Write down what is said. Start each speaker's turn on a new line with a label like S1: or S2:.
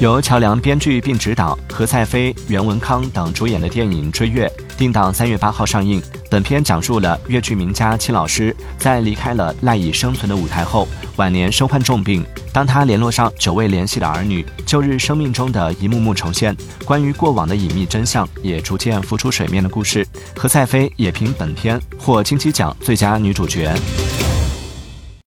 S1: 由乔梁编剧并执导，何赛飞、袁文康等主演的电影《追月》定档三月八号上映。本片讲述了越剧名家戚老师在离开了赖以生存的舞台后，晚年身患重病。当他联络上久未联系的儿女，旧日生命中的一幕幕重现，关于过往的隐秘真相也逐渐浮出水面的故事。何赛飞也凭本片获金鸡奖最佳女主角。